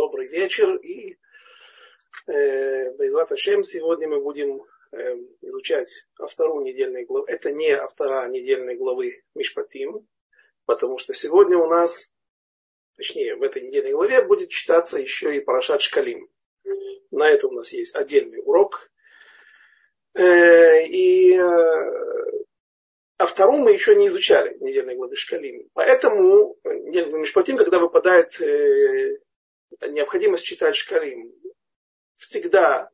Добрый вечер. И э, Байзлат Ашем сегодня мы будем э, изучать автору недельной главы. Это не автора недельной главы Мишпатим, потому что сегодня у нас, точнее в этой недельной главе будет читаться еще и Парашат Шкалим. На это у нас есть отдельный урок. Э, и э, а вторую мы еще не изучали недельной главы Шкалим. Поэтому недельный Мишпатим, когда выпадает э, необходимость читать Шкалим, всегда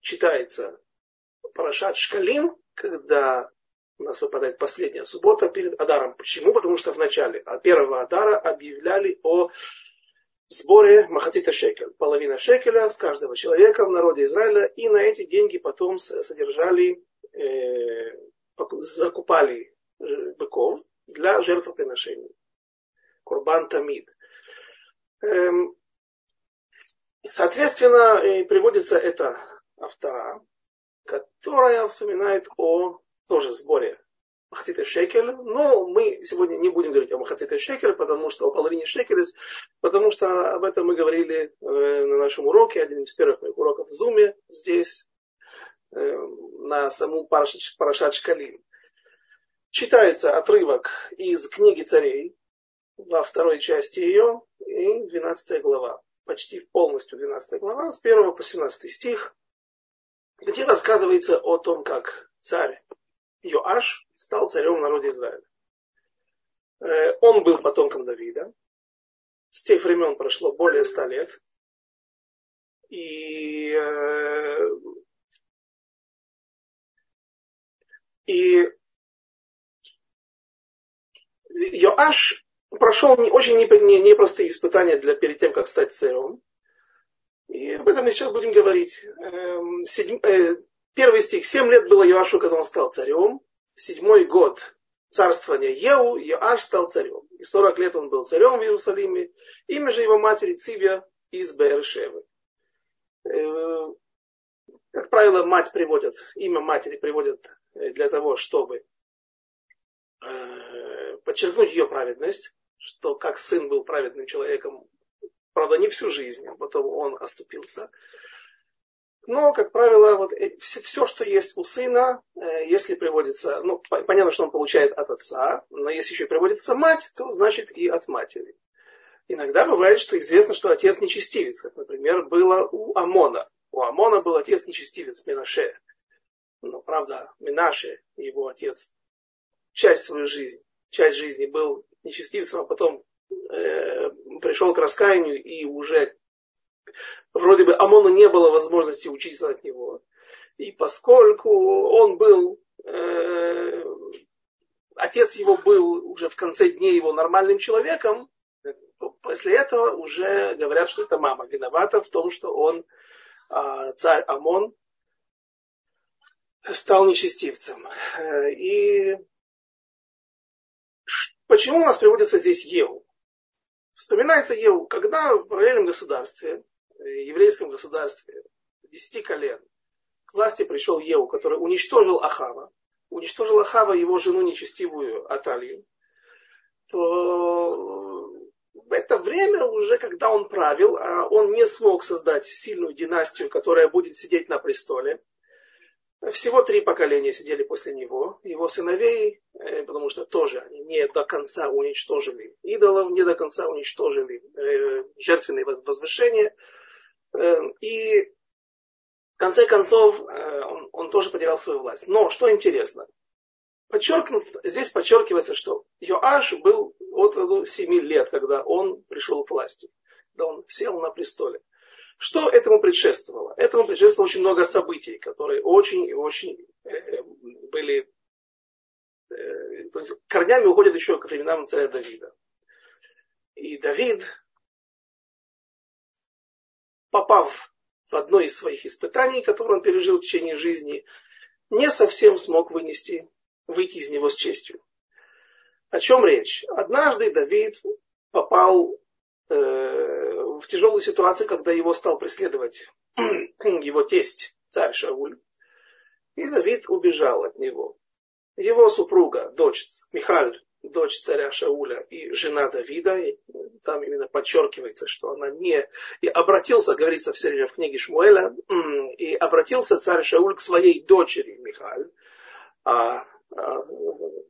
читается Парашат Шкалим, когда у нас выпадает последняя суббота перед Адаром. Почему? Потому что в начале первого Адара объявляли о сборе Махацита Шекель. Половина шекеля с каждого человека в народе Израиля. И на эти деньги потом содержали э, закупали э, быков для жертвоприношений. Курбан Тамид. Эм, соответственно, приводится эта автора, которая вспоминает о тоже сборе Махаците Шекель. Но мы сегодня не будем говорить о Махаците Шекель, потому что о половине Шекеля, потому что об этом мы говорили э, на нашем уроке, один из первых моих уроков в Зуме здесь, Эм, на саму Парашат Шкалим. Читается отрывок из книги царей во второй части ее и 12 глава. Почти полностью 12 глава, с 1 по 17 стих, где рассказывается о том, как царь Йоаш стал царем в народе Израиля. Э, он был потомком Давида. С тех времен прошло более ста лет. И э, И Йоаш прошел очень непростые испытания для, перед тем, как стать царем. И об этом мы сейчас будем говорить. Эм, седьм, э, первый стих. Семь лет было Йоашу, когда он стал царем. Седьмой год царствования Еу, Йоаш стал царем. И сорок лет он был царем в Иерусалиме. Имя же его матери Цивия из Бершевы. Э, как правило, мать приводят, имя матери приводят Э, для того, чтобы э, подчеркнуть ее праведность, что как сын был праведным человеком, правда, не всю жизнь, а потом он оступился. Но, как правило, вот все, все, что есть у сына, э, если приводится, ну, понятно, что он получает от отца, но если еще приводится мать, то значит и от матери. Иногда бывает, что известно, что отец нечестивец, как, например, было у Амона. У Амона был отец нечестивец, Менаше. Но, правда, Минаше, его отец, часть своей жизни, часть жизни был нечестивцем, а потом э, пришел к раскаянию и уже вроде бы Амону не было возможности учиться от него. И поскольку он был, э, отец его был уже в конце дней его нормальным человеком, после этого уже говорят, что это мама виновата в том, что он, э, царь Амон, стал нечестивцем. Э, и почему у нас приводится здесь Еву? Вспоминается Еву, когда в параллельном государстве, э, еврейском государстве, десяти колен, к власти пришел Еву, который уничтожил Ахава, уничтожил Ахава его жену нечестивую Аталию, то в это время уже, когда он правил, а он не смог создать сильную династию, которая будет сидеть на престоле, всего три поколения сидели после него, его сыновей, э, потому что тоже они не до конца уничтожили идолов, не до конца уничтожили э, жертвенные возвышения. Э, и в конце концов он, он тоже потерял свою власть. Но что интересно, подчеркнут, здесь подчеркивается, что Йоаш был от 7 лет, когда он пришел к власти, когда он сел на престоле. Что этому предшествовало? Этому предшествовало очень много событий, которые очень и очень э, были, э, то есть корнями уходят еще к временам царя Давида. И Давид, попав в одно из своих испытаний, которые он пережил в течение жизни, не совсем смог вынести, выйти из него с честью. О чем речь? Однажды Давид попал э, в тяжелой ситуации, когда его стал преследовать его тесть, царь Шауль. И Давид убежал от него. Его супруга, дочь Михаль, дочь царя Шауля и жена Давида, и там именно подчеркивается, что она не... И обратился, говорится все время в книге Шмуэля, и обратился царь Шауль к своей дочери Михаль, а, а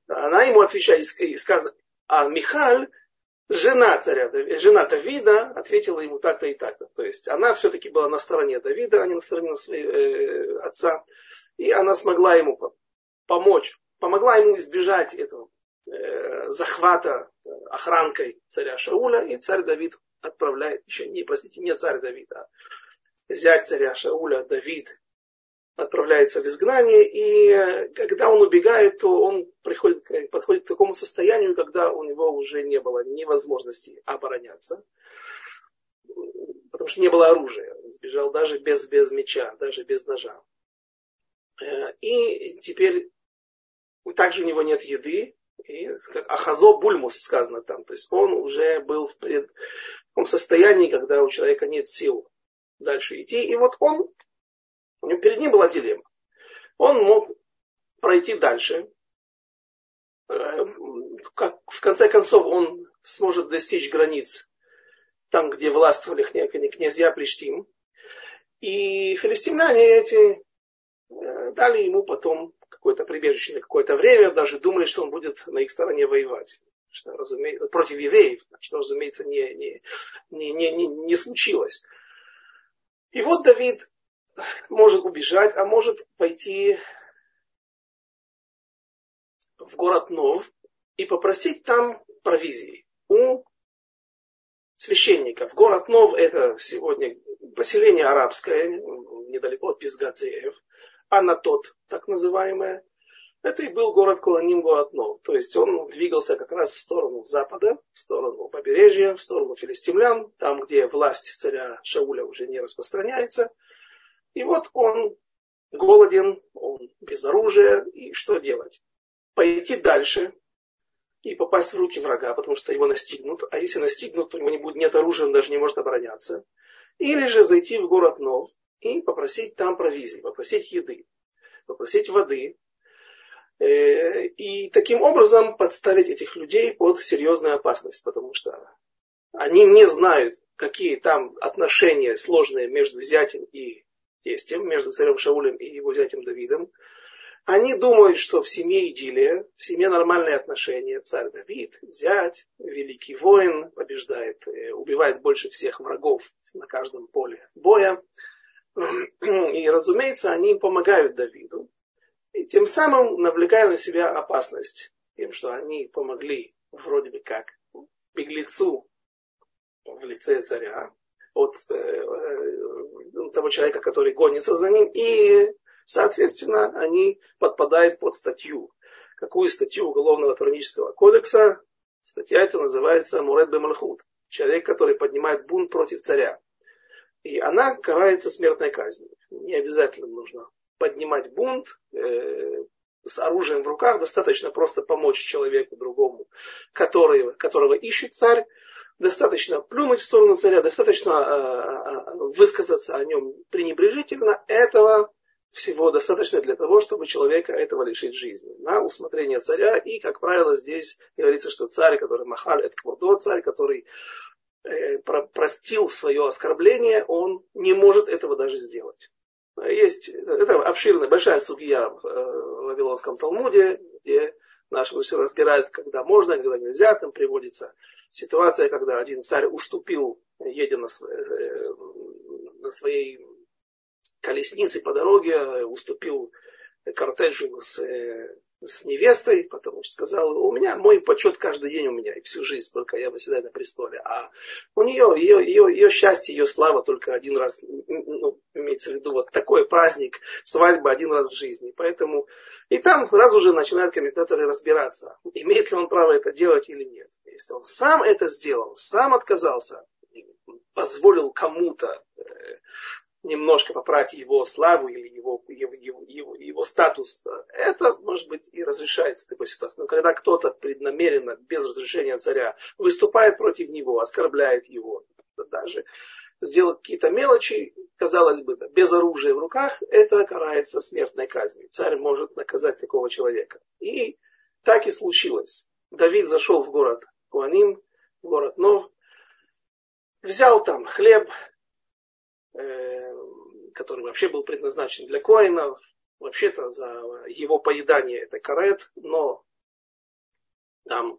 она ему отвечает, и сказано, а Михаль, жена царя, жена Давида, ответила ему так-то и так-то. То есть она все-таки была на стороне Давида, а не на стороне э, отца. И она смогла ему помочь, помогла ему избежать этого э, захвата э, охранкой царя Шауля. И царь Давид отправляет, еще не, простите, не царь Давид, а зять царя Шауля Давид отправляется в изгнание, и э, когда он убегает, то он приходит, подходит к такому состоянию, когда у него уже не было ни возможности обороняться, потому что не было оружия. Он сбежал даже без, без меча, даже без ножа. Э, и теперь также у него нет еды, и, ахазо бульмус сказано там, то есть он уже был в, пред, в том состоянии, когда у человека нет сил дальше идти, и вот он у него перед ним была дилемма. Он мог пройти дальше. Э, как, в конце концов, он сможет достичь границ там, где властвовали князья Плештим. И филистимляне эти э, дали ему потом какое-то прибежище на какое-то время, даже думали, что он будет на их стороне воевать. Что, разумеется, против евреев, что, разумеется, не, не, не, не, не случилось. И вот Давид может убежать, а может пойти в город Нов и попросить там провизии у священников. Город Нов это сегодня поселение арабское, недалеко от Пизгацеев, а на тот, так называемое, это и был город Куланим, город Нов. То есть он двигался как раз в сторону запада, в сторону побережья, в сторону филистимлян, там, где власть царя Шауля уже не распространяется – и вот он голоден, он без оружия, и что делать? Пойти дальше и попасть в руки врага, потому что его настигнут, а если настигнут, то у него не будет, нет оружия, он даже не может обороняться. Или же зайти в город Нов и попросить там провизии, попросить еды, попросить воды, э, и таким образом подставить этих людей под серьезную опасность, потому что они не знают, какие там отношения сложные между зятем и тестем, между царем Шаулем и его зятем Давидом. Они думают, что в семье идиллия, в семье нормальные отношения. Царь Давид, зять, великий воин, побеждает, э, убивает больше всех врагов на каждом поле боя. И, разумеется, они помогают Давиду. И тем самым навлекая на себя опасность тем, что они помогли вроде бы как беглецу в лице царя от э, того человека, который гонится за ним, и, соответственно, они подпадают под статью. Какую статью Уголовного тронического кодекса? Статья эта называется Мурет Бемальхут. Человек, который поднимает бунт против царя. И она карается смертной казнью. Не обязательно нужно поднимать бунт э, с оружием в руках. Достаточно просто помочь человеку другому, который, которого ищет царь достаточно плюнуть в сторону царя, достаточно э, э, высказаться о нем пренебрежительно, этого всего достаточно для того, чтобы человека этого лишить жизни. На усмотрение царя. И, как правило, здесь говорится, что царь, который махаль, это квадо, царь, который э, простил свое оскорбление, он не может этого даже сделать. Есть, это обширная, большая судья в Вавилонском Талмуде, где наши все разбирают, когда можно, когда нельзя, там приводится ситуация, когда один царь уступил, едя на, э, на своей колеснице по дороге, уступил кортеджу с, э, с невестой, потому что сказал, у меня мой почет каждый день у меня, и всю жизнь, сколько я выседаю на престоле. А у нее, ее, ее, ее счастье, ее слава только один раз, ну, имеется в виду вот такой праздник, свадьба один раз в жизни. Поэтому и там сразу же начинают комментаторы разбираться, имеет ли он право это делать или нет. Если он сам это сделал, сам отказался, позволил кому-то э, немножко поправить его славу или его, его, его, его, его статус, это, может быть, и разрешается в такой ситуации. Но когда кто-то преднамеренно, без разрешения царя, выступает против него, оскорбляет его, даже сделал какие-то мелочи, казалось бы, без оружия в руках, это карается смертной казнью. Царь может наказать такого человека. И так и случилось. Давид зашел в город Куаним, город Нов, взял там хлеб, э, который вообще был предназначен для коинов, вообще-то за его поедание это карет, но там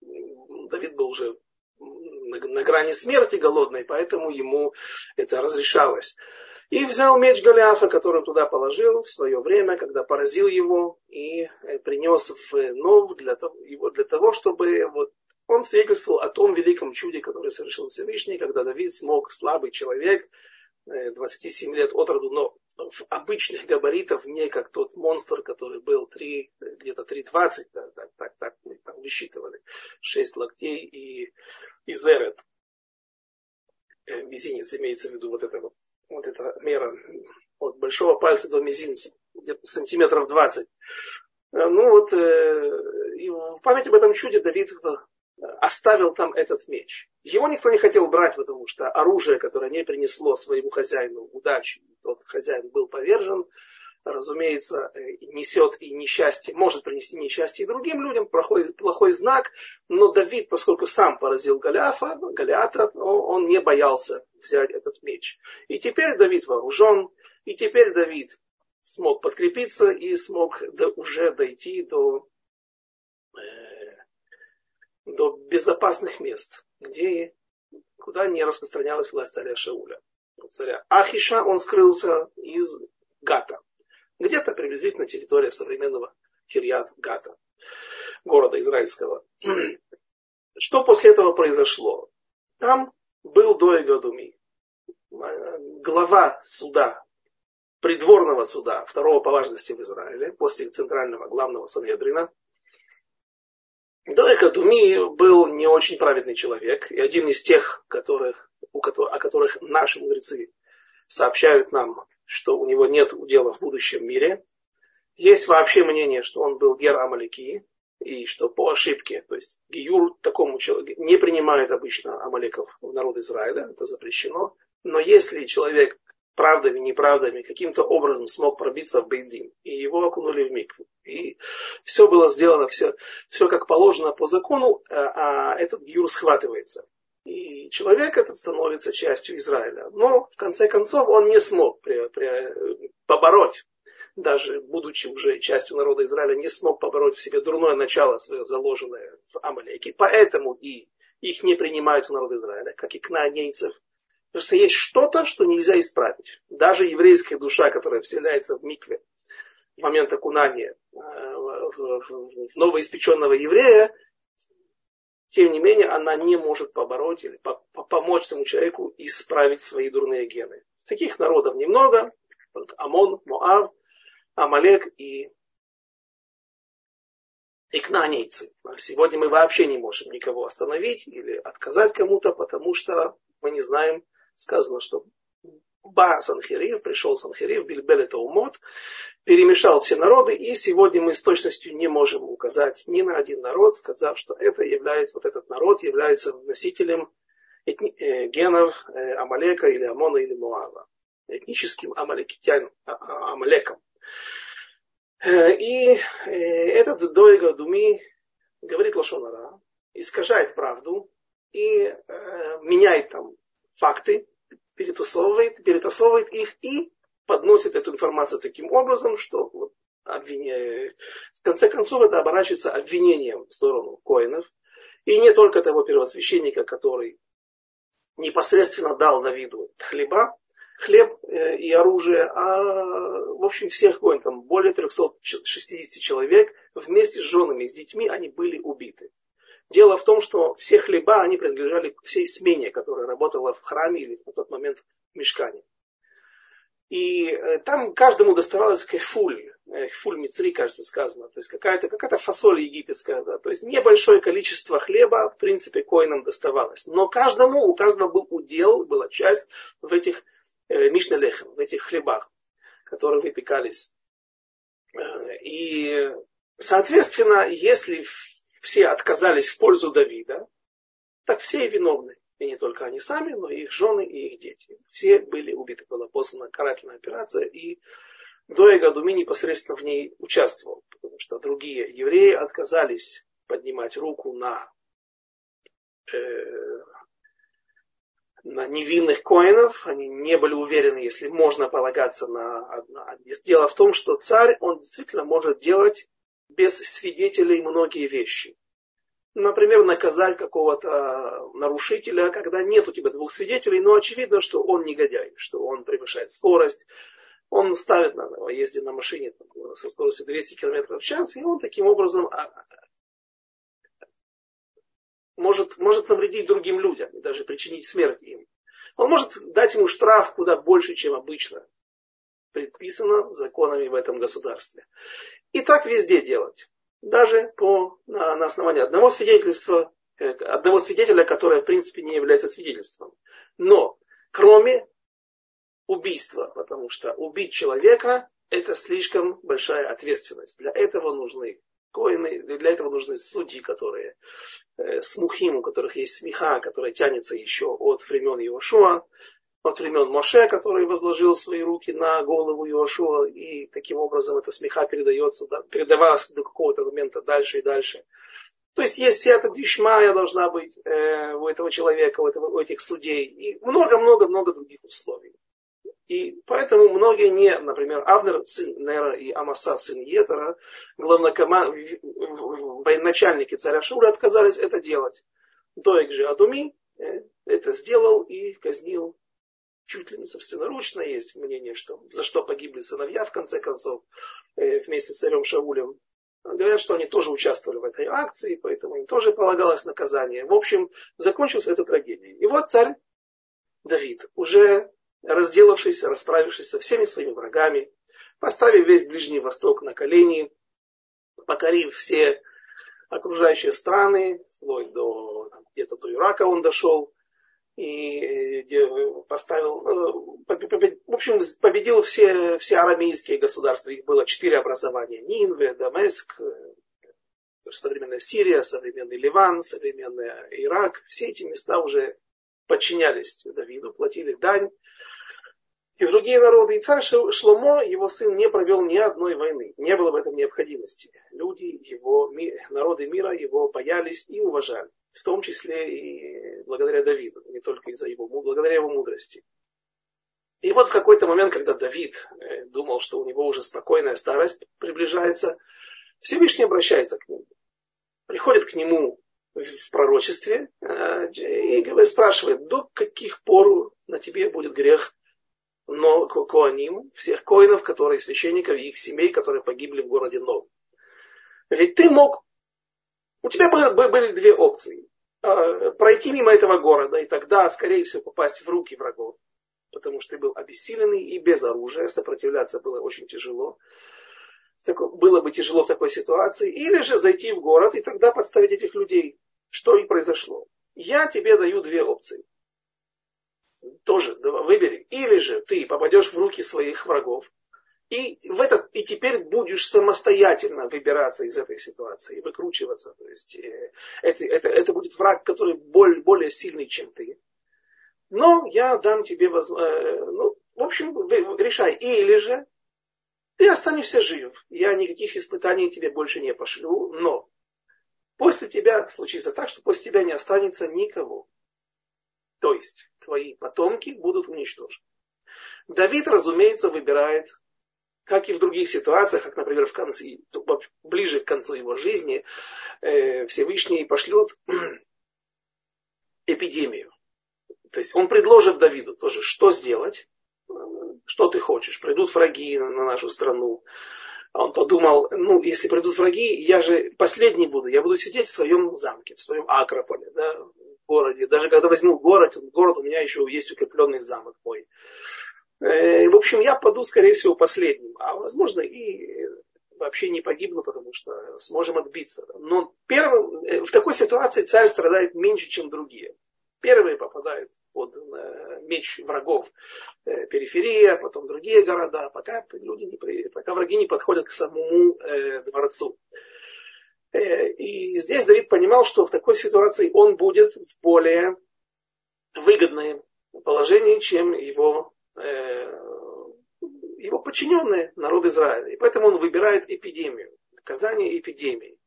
Давид был уже на, грани смерти голодной, поэтому ему это разрешалось. И взял меч Голиафа, который туда положил в свое время, когда поразил его, и э, принес в Нов для того, его для того, чтобы вот он свидетельствовал о том великом чуде, которое совершил Всевышний, когда Давид смог, слабый человек, 27 э, лет от роду, но в обычных габаритов, не как тот монстр, который был 3, где-то 3,20, да, так, так, так мы там высчитывали, 6 локтей и, и зерет. Э, мизинец имеется в виду вот это вот, эта мера от большого пальца до мизинца, где-то сантиметров 20. Э, ну вот, и в память об этом чуде Давид оставил там этот меч. Его никто не хотел брать, потому что оружие, которое не принесло своему хозяину удачи, тот хозяин был повержен, разумеется, э, несет и несчастье, может принести несчастье и другим людям, плохой, плохой знак, но Давид, поскольку сам поразил Голиафа, Голиата, он не боялся взять этот меч. И теперь Давид вооружен, и теперь Давид смог подкрепиться и смог до, уже дойти до до безопасных мест, где, куда не распространялась власть царя Шауля. Царя Ахиша он скрылся из Гата. Где-то приблизительно территория современного Кирьят Гата, города израильского. Что после этого произошло? Там был Доега Думи, глава суда, придворного суда, второго по важности в Израиле, после центрального главного Санедрина, Дойка Думи был не очень праведный человек, и один из тех, которых, у которых, о которых наши мудрецы сообщают нам, что у него нет удела в будущем мире. Есть вообще мнение, что он был гер Амалики, и что по ошибке, то есть Гиюр такому человеку не принимает обычно Амалеков в народ Израиля, это запрещено. Но если человек правдами, неправдами, каким-то образом смог пробиться в Бейдин. И его окунули в микву. И все было сделано, все, все как положено по закону, а, а этот гюр схватывается. И человек этот становится частью Израиля. Но в конце концов он не смог при, при, побороть, даже будучи уже частью народа Израиля, не смог побороть в себе дурное начало свое, заложенное в Амалеке. Поэтому и их не принимают в народ Израиля, как и кнаанейцев, Потому что есть что-то, что нельзя исправить. Даже еврейская душа, которая вселяется в микве в момент окунания э, в новоиспеченного еврея, тем не менее, она не может побороть или помочь этому человеку исправить свои дурные гены. Таких народов немного, Амон, Моав, Амалек и, и кнанейцы. Сегодня мы вообще не можем никого остановить или отказать кому-то, потому что мы не знаем, сказано, что Ба Санхирив, пришел Санхирив, Бильбел это умот, перемешал все народы, и сегодня мы с точностью не можем указать ни на один народ, сказав, что это является, вот этот народ является носителем этни, э, генов э, Амалека или Амона или Муава, этническим амалекитян, а, а, Амалеком. Э, и э, этот Дойга Думи говорит Лошонара, искажает правду и э, меняет там факты, перетасовывает, перетасовывает их и подносит эту информацию таким образом, что вот, в конце концов это оборачивается обвинением в сторону коинов. И не только того первосвященника, который непосредственно дал Давиду хлеба, хлеб э, и оружие, а в общем всех коин, там более 360 человек вместе с женами, с детьми они были убиты. Дело в том, что все хлеба, они принадлежали всей смене, которая работала в храме или в тот момент в мешкане. И э, там каждому доставалось кефуль, кефуль мицри, кажется, сказано, то есть какая-то какая фасоль египетская, да, то есть небольшое количество хлеба, в принципе, коинам доставалось. Но каждому, у каждого был удел, была часть в этих э, мишнелехам, в этих хлебах, которые выпекались. Э, и, соответственно, если все отказались в пользу Давида, так все и виновны. И не только они сами, но и их жены и их дети. Все были убиты. Была послана карательная операция, и Доега Думи непосредственно в ней участвовал, потому что другие евреи отказались поднимать руку на, э, на невинных коинов. Они не были уверены, если можно полагаться на... на... Дело в том, что царь, он действительно может делать без свидетелей многие вещи. Например, наказать какого-то нарушителя, когда нет у тебя двух свидетелей, но очевидно, что он негодяй, что он превышает скорость, он ставит на езде на машине там, со скоростью 200 км в час, и он таким образом а, может, может навредить другим людям и даже причинить смерть им. Он может дать ему штраф куда больше, чем обычно предписано законами в этом государстве. И так везде делать даже по, на, на основании одного свидетельства, э, одного свидетеля, которое в принципе не является свидетельством. Но кроме убийства, потому что убить человека это слишком большая ответственность. Для этого нужны коины, для этого нужны судьи, которые э, смухим, у которых есть смеха, которая тянется еще от времен Иошуа, от времен Моше, который возложил свои руки на голову Иошуа, и таким образом эта смеха передается, да, передавалась до какого-то момента дальше и дальше. То есть есть сета дишмая должна быть э, у этого человека, у, этого, у этих судей, и много-много-много других условий. И поэтому многие не, например, Авнер, сын Нера и Амаса, сын Етера, главнокоман... военачальники царя Шура отказались это делать. Доек же Адуми э, это сделал и казнил чуть ли не собственноручно. Есть мнение, что за что погибли сыновья, в конце концов, э, вместе с царем Шаулем. Говорят, что они тоже участвовали в этой акции, поэтому им тоже полагалось наказание. В общем, закончилась эта трагедия. И вот царь Давид, уже разделавшись, расправившись со всеми своими врагами, поставив весь Ближний Восток на колени, покорив все окружающие страны, вплоть до где-то до Ирака он дошел, и э, поставил, э, в общем, победил все, все арамейские государства. Их было четыре образования. Нинве, Дамеск, э, современная Сирия, современный Ливан, современный Ирак. Все эти места уже подчинялись Давиду, платили дань. И другие народы. И царь Шломо, его сын, не провел ни одной войны. Не было в этом необходимости. Люди, его, народы мира его боялись и уважали в том числе и благодаря Давиду, не только из-за его, благодаря его мудрости. И вот в какой-то момент, когда Давид э, думал, что у него уже спокойная старость приближается, Всевышний обращается к нему. Приходит к нему в пророчестве э, и спрашивает, до каких пор на тебе будет грех но коаним, всех коинов, которые священников и их семей, которые погибли в городе Нов. Ведь ты мог у тебя были, две опции. А, пройти мимо этого города и тогда, скорее всего, попасть в руки врагов, потому что ты был обессиленный и без оружия, сопротивляться было очень тяжело. Было бы тяжело в такой ситуации. Или же зайти в город и тогда подставить этих людей, что и произошло. Я тебе даю две опции. Тоже выбери. Или же ты попадешь в руки своих врагов, и, в этот, и теперь будешь самостоятельно выбираться из этой ситуации, выкручиваться. То есть э, это, это, это будет враг, который более, более сильный, чем ты. Но я дам тебе возможность. Э, ну, в общем, решай. Или же ты останешься жив. Я никаких испытаний тебе больше не пошлю. Но после тебя случится так, что после тебя не останется никого. То есть твои потомки будут уничтожены. Давид, разумеется, выбирает как и в других ситуациях, как, например, в конце, ближе к концу его жизни, э, Всевышний пошлет эпидемию. То есть он предложит Давиду тоже, что сделать, что ты хочешь. Придут враги на нашу страну. А он подумал, ну, если придут враги, я же последний буду, я буду сидеть в своем замке, в своем Акрополе, да, в городе. Даже когда возьму город, город у меня еще есть укрепленный замок мой. Э, в общем, я паду, скорее всего, последним. А возможно, и вообще не погибну, потому что сможем отбиться. Но первым, э, в такой ситуации царь страдает меньше, чем другие. Первые попадают под э, меч врагов периферия, потом другие города, пока, люди не, пока враги не подходят к самому дворцу. И здесь Давид понимал, что в такой ситуации он будет в более выгодном положении, чем его Э, его подчиненные, народ Израиля. И поэтому он выбирает эпидемию, наказание эпидемии.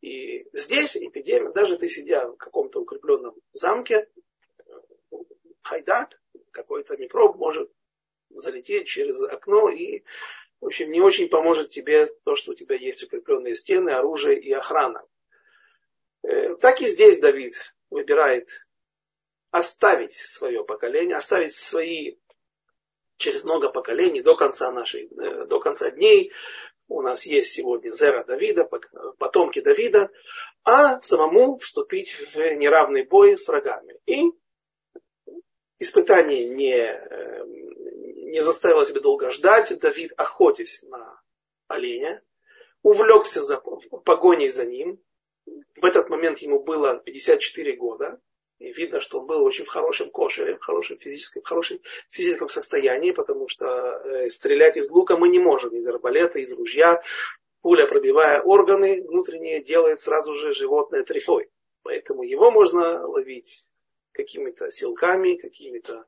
И здесь эпидемия, даже ты сидя в каком-то укрепленном замке, хайдак, какой-то микроб может залететь через окно и, в общем, не очень поможет тебе то, что у тебя есть укрепленные стены, оружие и охрана. Э, так и здесь Давид выбирает оставить свое поколение, оставить свои через много поколений до конца нашей, э, до конца дней. У нас есть сегодня Зера Давида, потомки Давида, а самому вступить в неравный бой с врагами. И испытание не, э, не заставило себя долго ждать. Давид, охотясь на оленя, увлекся за, погоней за ним. В этот момент ему было 54 года. И видно, что он был очень в хорошем кошере, в хорошем физическом, в хорошем физическом состоянии, потому что э, стрелять из лука мы не можем, из арбалета, из ружья. Пуля, пробивая органы внутренние, делает сразу же животное трефой. Поэтому его можно ловить какими-то силками, какими-то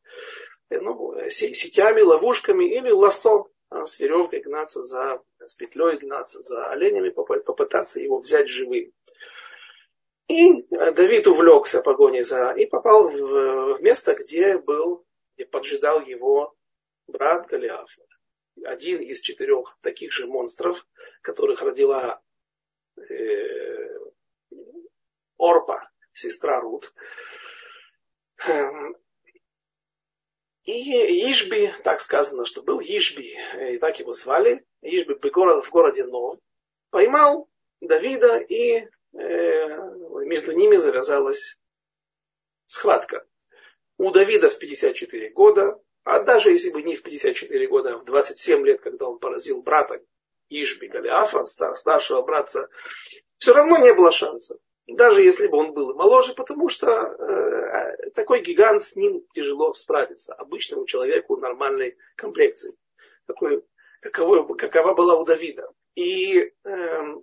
э, ну, э, сетями, ловушками или лосо а, с веревкой гнаться за, с петлей гнаться за оленями, попытаться его взять живым. И Давид увлекся погоней за и попал в, в место, где был, где поджидал его брат Голиаф. Один из четырех таких же монстров, которых родила э, Орпа, сестра Рут. Эм, и Ишби, так сказано, что был Ишби, и так его звали, Ишби в городе Нов, поймал Давида и Э, между ними завязалась схватка. У Давида в 54 года, а даже если бы не в 54 года, а в 27 лет, когда он поразил брата Ишби Галиафа, старшего братца, все равно не было шанса. Даже если бы он был и моложе, потому что э, такой гигант с ним тяжело справиться. Обычному человеку нормальной комплекции. Какой, каковой, какова была у Давида. И э,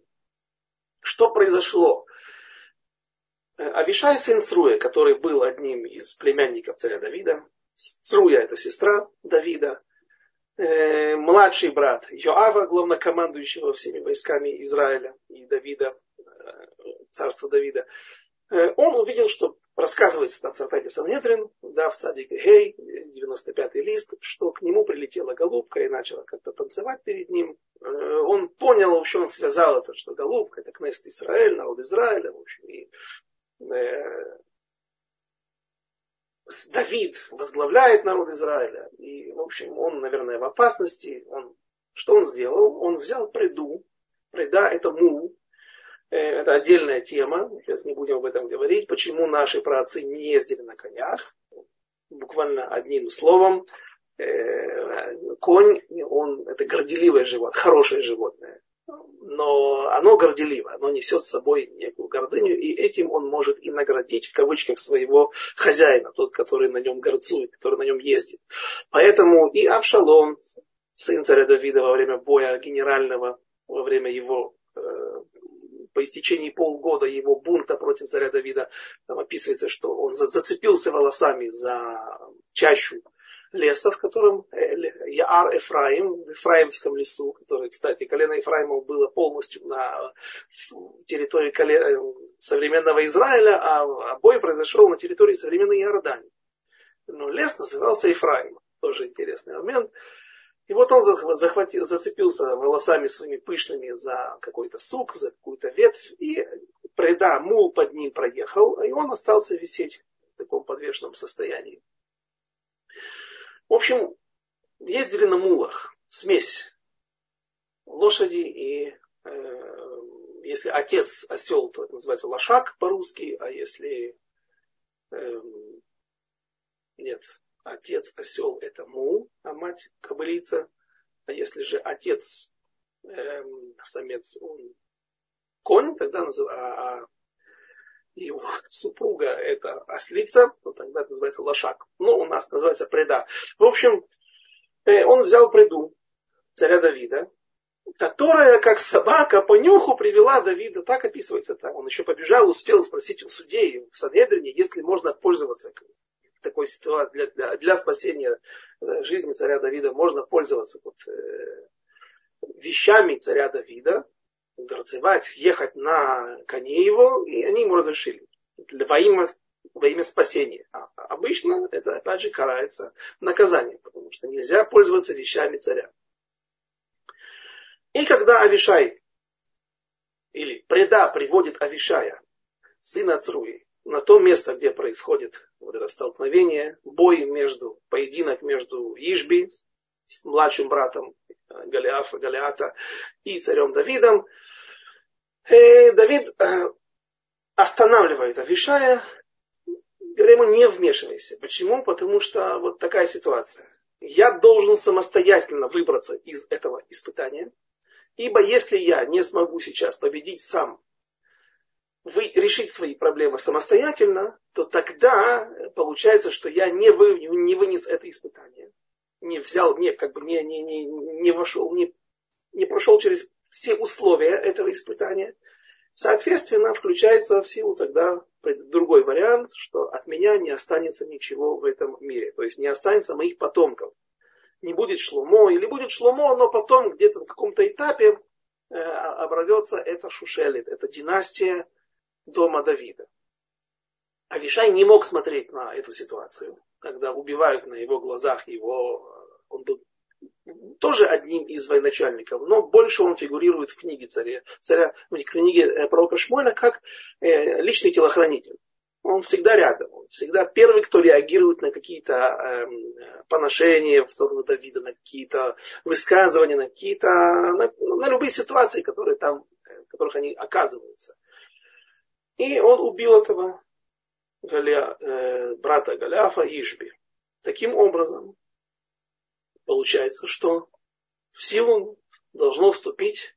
что произошло? Э, Авишай сын Цруя, который был одним из племянников царя Давида, Цруя это сестра Давида, э, младший брат Йоава, главнокомандующего всеми войсками Израиля и Давида, э, царства Давида, он увидел, что рассказывается там в Цартате Санедрин, да, в садике Гей, 95-й лист, что к нему прилетела голубка и начала как-то танцевать перед ним. Э, он понял, в общем, он связал это, что голубка это Кнест Израиль, народ Израиля, в общем, и э, Давид возглавляет народ Израиля, и, в общем, он, наверное, в опасности. Он, что он сделал? Он взял преду, преда это мул, Э, это отдельная тема, сейчас не будем об этом говорить, почему наши праотцы не ездили на конях. Буквально одним словом, э, конь, он, это горделивое животное, хорошее животное. Но оно горделиво, оно несет с собой некую гордыню, и этим он может и наградить, в кавычках, своего хозяина, тот, который на нем горцует, который на нем ездит. Поэтому и Авшалом, сын царя Давида во время боя генерального, во время его э, по истечении полгода его бунта против царя Давида, там описывается, что он зацепился волосами за чащу леса, в котором э, Яар Эфраим, в Ефраимском лесу, который, кстати, колено Ефраимов было полностью на территории колена, современного Израиля, а бой произошел на территории современной Иордании. Но лес назывался Ефраим. Тоже интересный момент. И вот он захватил, зацепился волосами своими пышными за какой-то сук, за какую-то ветвь, и преда, мул под ним проехал, и он остался висеть в таком подвешенном состоянии. В общем, ездили на мулах, смесь лошади и э, если отец осел, то это называется лошак по-русски, а если э, нет, отец осел это мул, а мать кобылица. А если же отец эм, самец он конь, тогда называется, а, а его супруга это ослица, то тогда это называется лошак. Ну, у нас называется преда. В общем, э, он взял преду царя Давида, которая, как собака, по нюху привела Давида. Так описывается там. Он еще побежал, успел спросить у судей в Санедрине, если можно пользоваться такой ситуации, для, для, для спасения э, жизни царя Давида можно пользоваться вот, э, вещами царя Давида. Горцевать, ехать на коне его, и они ему разрешили. Во имя, во имя спасения. А обычно это, опять же, карается наказанием, потому что нельзя пользоваться вещами царя. И когда Авишай, или преда приводит Авишая, сына Цруи, на то место, где происходит вот это столкновение, бой между, поединок между Ишби, с младшим братом Голиафа, Голиата и царем Давидом, э, Давид э, останавливает Авишая, говорит ему не вмешивайся. Почему? Потому что вот такая ситуация. Я должен самостоятельно выбраться из этого испытания, ибо если я не смогу сейчас победить сам вы, решить свои проблемы самостоятельно, то тогда получается, что я не, вы, не вынес это испытание. Не взял, не, как бы не, не, не, не вошел, не, не прошел через все условия этого испытания. Соответственно, включается в силу тогда другой вариант, что от меня не останется ничего в этом мире. То есть не останется моих потомков. Не будет шломо, или будет шломо, но потом где-то в каком-то этапе э, обродется это шушелит, это династия, дома Давида. Авишай не мог смотреть на эту ситуацию, когда убивают на его глазах его, он был тоже одним из военачальников, но больше он фигурирует в книге царя, царя в книге э, пророка Шмуэля как э, личный телохранитель. Он всегда рядом, он всегда первый, кто реагирует на какие-то э, поношения в сторону Давида, на какие-то высказывания, на какие-то, на, на любые ситуации, которые там, э, в которых они оказываются. И он убил этого Галя, брата Галяфа Ишби. Таким образом, получается, что в силу должно вступить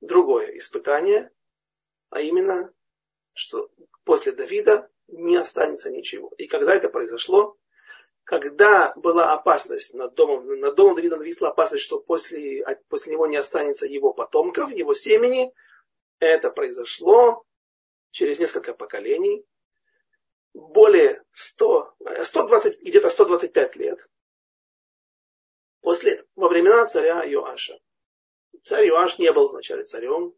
другое испытание, а именно, что после Давида не останется ничего. И когда это произошло, когда была опасность над домом, над домом Давида нависла опасность, что после, после него не останется его потомков, его семени, это произошло через несколько поколений, более 100, 120, где-то 125 лет, после, во времена царя Иоаша. Царь Иоаш не был вначале царем,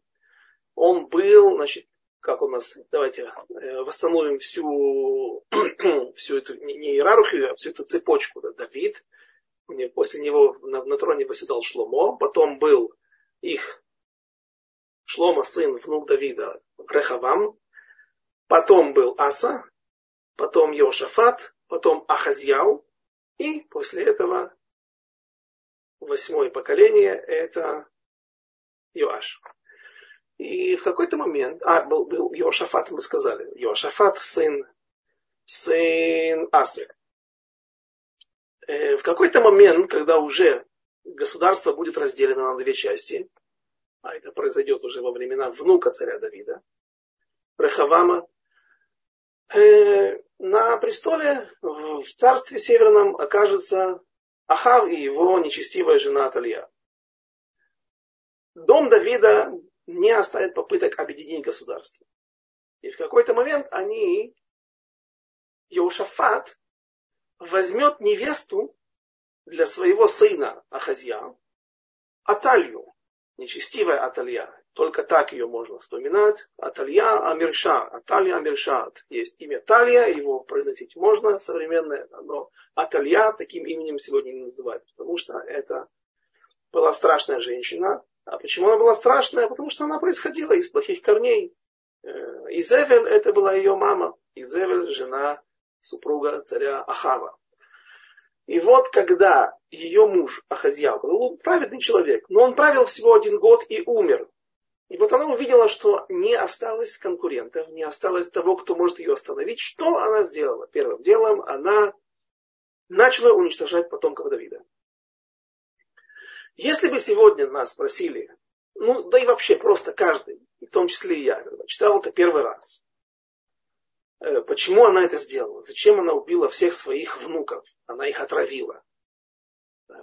он был, значит, как у нас, давайте э, восстановим всю, всю эту, не иерархию, а всю эту цепочку. Да, Давид, после него на, на троне восседал Шломо, потом был их Шлома, сын, внук Давида, Рехавам, Потом был Аса, потом Йошафат, потом Ахазьяу, и после этого восьмое поколение это Йоаш. И в какой-то момент, а, был, был Йошафат, мы сказали, Йошафат, сын, сын Асы. Э, в какой-то момент, когда уже государство будет разделено на две части, а это произойдет уже во времена внука царя Давида, Рехавама, Э, на престоле в царстве северном окажется Ахав и его нечестивая жена Аталья. Дом Давида не оставит попыток объединить государство. И в какой-то момент они, Еушафат, возьмет невесту для своего сына Ахазья, Аталью, нечестивая Аталья. Только так ее можно вспоминать. Аталья Амирша. Аталья Амиршат. Есть имя Талия, его произносить можно, современное, но Аталья таким именем сегодня не называют, потому что это была страшная женщина. А почему она была страшная? Потому что она происходила из плохих корней. Э, Изевель это была ее мама. Изевель жена супруга царя Ахава. И вот когда ее муж Ахазьял, был праведный человек, но он правил всего один год и умер. И вот она увидела, что не осталось конкурентов, не осталось того, кто может ее остановить. Что она сделала? Первым делом она начала уничтожать потомков Давида. Если бы сегодня нас спросили, ну да и вообще просто каждый, в том числе и я, читал это первый раз, э, почему она это сделала, зачем она убила всех своих внуков, она их отравила, э,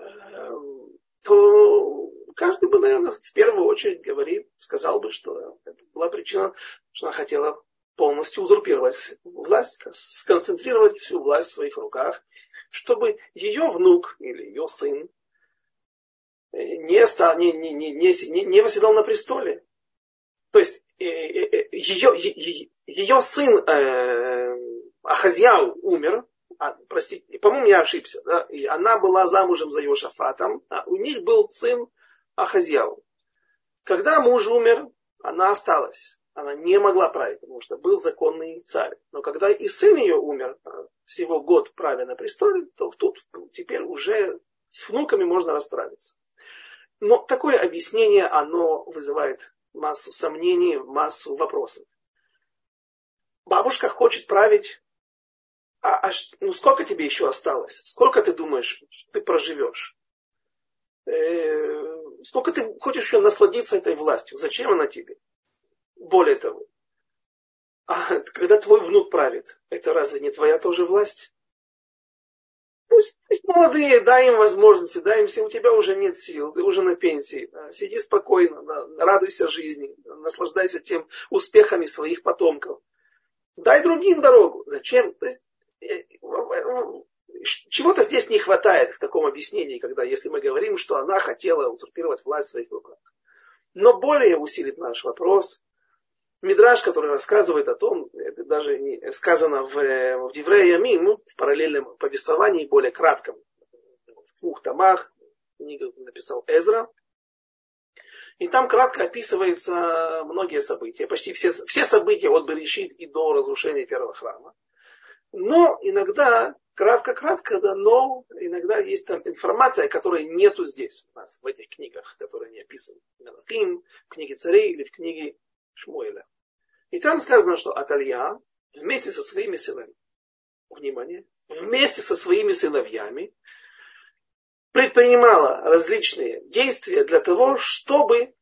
то каждый бы, наверное, в первую очередь говорит, сказал бы, что это была причина, что она хотела полностью узурпировать власть, сконцентрировать всю власть в своих руках, чтобы ее внук или ее сын не, стал, не, не, не, не, не восседал на престоле. То есть ее, ее, ее сын э, Ахазьяу умер, а, простите, по-моему, я ошибся, да, и она была замужем за Йошафатом, а у них был сын Ахазьяу. Когда муж умер, она осталась. Она не могла править, потому что был законный царь. Но когда и сын ее умер, а, всего год правя на престоле, то тут теперь уже с внуками можно расправиться. Но такое объяснение, оно вызывает массу сомнений, массу вопросов. Бабушка хочет править, а, а ну сколько тебе еще осталось? Сколько ты думаешь, ты проживешь? Э, сколько ты хочешь еще насладиться этой властью? Зачем она тебе? Более того, а когда твой внук правит, это разве не твоя тоже власть? Пусть, пусть молодые, дай им возможности, дай им все, у тебя уже нет сил, ты уже на пенсии. Сиди спокойно, радуйся жизни, наслаждайся тем успехами своих потомков. Дай другим дорогу. Зачем? Чего-то здесь не хватает в таком объяснении, когда если мы говорим, что она хотела узурпировать власть в своих руках. Но более усилит наш вопрос, Мидраж, который рассказывает о том, это даже сказано в, в Деврея Мим, в параллельном повествовании, более кратком, в двух томах, книгу написал Эзра. И там кратко описываются многие события, почти все, все события от Берешит и до разрушения первого храма. Но иногда, кратко-кратко, да, но иногда есть там информация, которой нету здесь у нас, в этих книгах, которые не описаны. В книге царей или в книге Шмуэля. И там сказано, что Аталья вместе со своими сыновьями, внимание, вместе со своими сыновьями предпринимала различные действия для того, чтобы,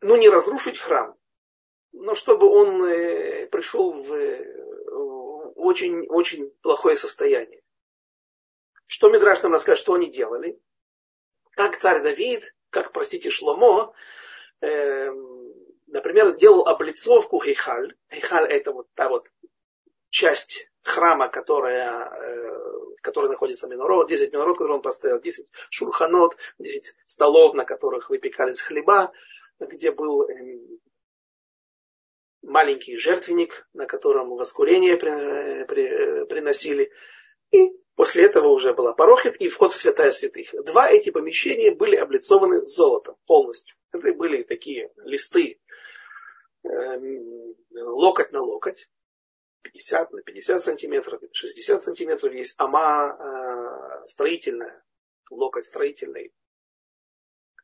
ну не разрушить храм, но чтобы он э, пришел в, в очень, очень плохое состояние. Что Мидраш нам расскажет, что они делали? Как царь Давид, как, простите, Шломо, э, например, делал облицовку Хейхаль. Хейхаль это вот та вот часть храма, которая, э, в которой находится минород, 10 минород, которые он поставил, 10 шурханот, 10 столов, на которых выпекались хлеба, где был э, маленький жертвенник, на котором воскурение приносили. И после этого уже была порохет и вход в святая святых. Два эти помещения были облицованы золотом полностью. Это были такие листы Эм, локоть на локоть, 50 на 50 сантиметров, 60 сантиметров есть ама э, строительная, локоть строительный.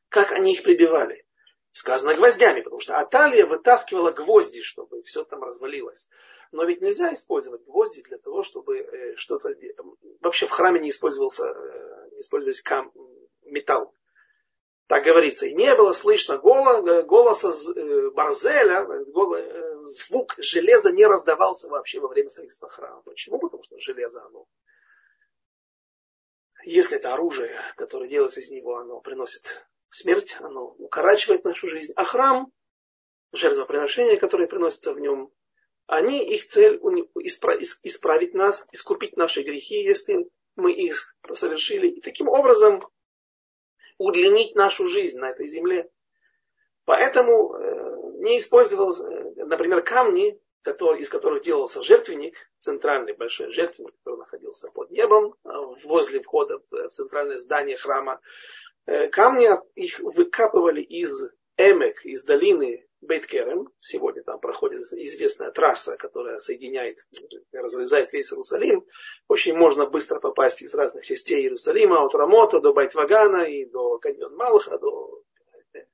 Как они их прибивали? Сказано гвоздями, потому что Аталия вытаскивала гвозди, чтобы все там развалилось. Но ведь нельзя использовать гвозди для того, чтобы э, что-то... Вообще в храме не использовался, э, не использовались кам... металл. Так говорится, и не было слышно голоса э, Барзеля, звук железа не раздавался вообще во время строительства храма. Почему? Потому что железо, оно, если это оружие, которое делается из него, оно приносит смерть, оно укорачивает нашу жизнь. А храм, жертвоприношения, которые приносятся в нем, они, их цель исправить нас, искупить наши грехи, если мы их совершили. И таким образом удлинить нашу жизнь на этой земле. Поэтому э, не использовался, э, например, камни, который, из которых делался жертвенник, центральный большой жертвенник, который находился под небом, э, возле входа в центральное здание храма. Камни их выкапывали из Эмек, из долины Бейткерем. Сегодня там проходит известная трасса, которая соединяет, разрезает весь Иерусалим. Очень можно быстро попасть из разных частей Иерусалима, от Рамота до Байтвагана и до Каньон Малха, до э,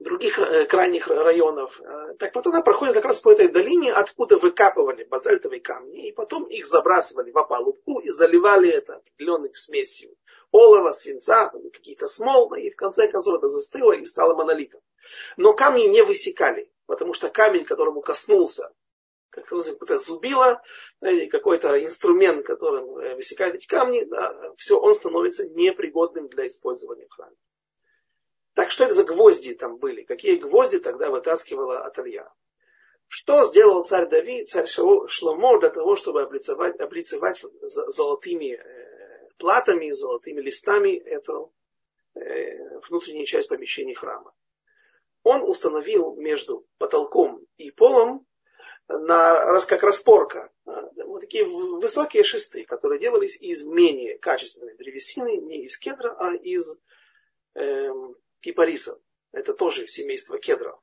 других э, крайних районов. Э, так вот она проходит как раз по этой долине, откуда выкапывали базальтовые камни, и потом их забрасывали в опалубку и заливали это определенной смесью олова, свинца, какие-то смол, и в конце концов это застыло и стало монолитом. Но камни не высекали, потому что камень, которому коснулся какое-то зубило, какой-то инструмент, которым э, высекают эти камни, да, все, он становится непригодным для использования в храме. Так что это за гвозди там были? Какие гвозди тогда вытаскивала Аталья? Что сделал царь Давид, царь Шломо для того, чтобы облицевать, облицевать золотыми э, платами, золотыми листами эту, э, внутренняя часть помещения храма. Он установил между потолком и полом на, как распорка вот такие высокие шесты, которые делались из менее качественной древесины, не из кедра, а из э, кипариса. Это тоже семейство кедров.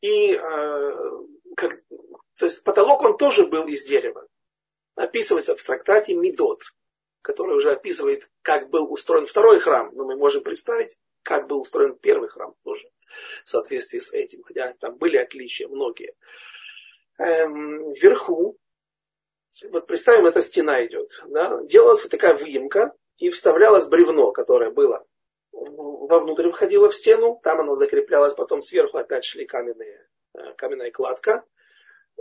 И э, как, то есть потолок он тоже был из дерева. Описывается в трактате Мидот, который уже описывает, как был устроен второй храм. Но мы можем представить, как был устроен первый храм тоже в соответствии с этим. Хотя там были отличия многие. Эм, вверху, вот представим, эта стена идет. Да, делалась вот такая выемка и вставлялось бревно, которое было вовнутрь входило в стену, там оно закреплялось, потом сверху опять шли каменные, э, каменная кладка.